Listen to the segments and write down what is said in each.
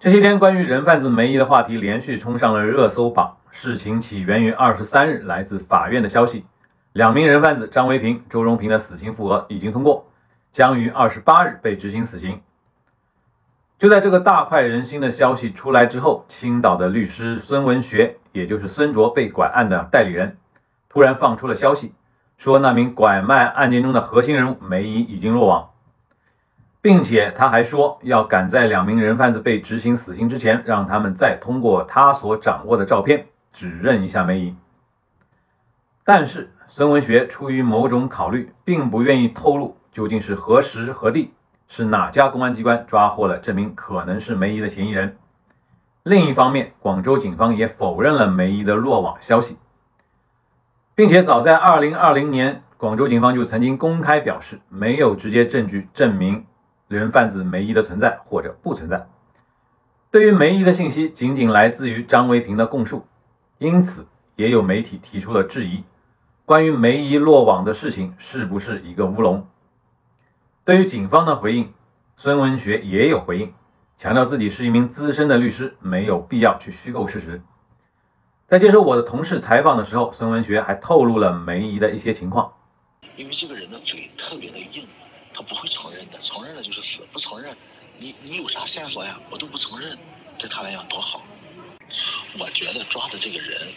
这些天，关于人贩子梅姨的话题连续冲上了热搜榜。事情起源于二十三日来自法院的消息，两名人贩子张维平、周荣平的死刑复核已经通过，将于二十八日被执行死刑。就在这个大快人心的消息出来之后，青岛的律师孙文学，也就是孙卓被拐案的代理人，突然放出了消息，说那名拐卖案件中的核心人物梅姨已经落网。并且他还说，要赶在两名人贩子被执行死刑之前，让他们再通过他所掌握的照片指认一下梅姨。但是孙文学出于某种考虑，并不愿意透露究竟是何时何地，是哪家公安机关抓获了这名可能是梅姨的嫌疑人。另一方面，广州警方也否认了梅姨的落网消息，并且早在2020年，广州警方就曾经公开表示，没有直接证据证明。人贩子梅姨的存在或者不存在，对于梅姨的信息仅仅来自于张维平的供述，因此也有媒体提出了质疑：关于梅姨落网的事情是不是一个乌龙？对于警方的回应，孙文学也有回应，强调自己是一名资深的律师，没有必要去虚构事实。在接受我的同事采访的时候，孙文学还透露了梅姨的一些情况，因为这个人的嘴特别的硬。他不会承认的，承认了就是死，不承认，你你有啥线索呀？我都不承认，对他来讲多好。我觉得抓的这个人，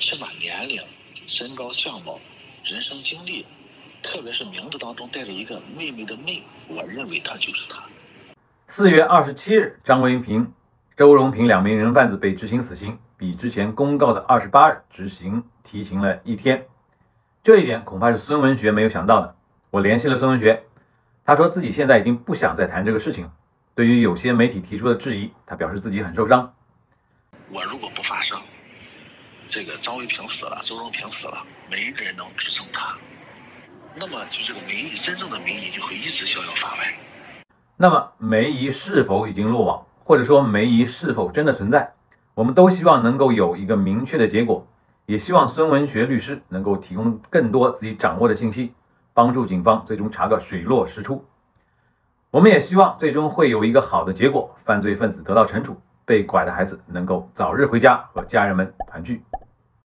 起码年龄、身高、相貌、人生经历，特别是名字当中带着一个妹妹的妹，我认为他就是他。四月二十七日，张文平、周荣平两名人贩子被执行死刑，比之前公告的二十八日执行提前了一天。这一点恐怕是孙文学没有想到的。我联系了孙文学。他说自己现在已经不想再谈这个事情了。对于有些媒体提出的质疑，他表示自己很受伤。我如果不发声，这个张卫平死了，周荣平死了，没人能支撑他，那么就这个梅姨真正的梅姨就会一直逍遥法外。那么梅姨是否已经落网，或者说梅姨是否真的存在，我们都希望能够有一个明确的结果，也希望孙文学律师能够提供更多自己掌握的信息。帮助警方最终查个水落石出。我们也希望最终会有一个好的结果，犯罪分子得到惩处，被拐的孩子能够早日回家和家人们团聚。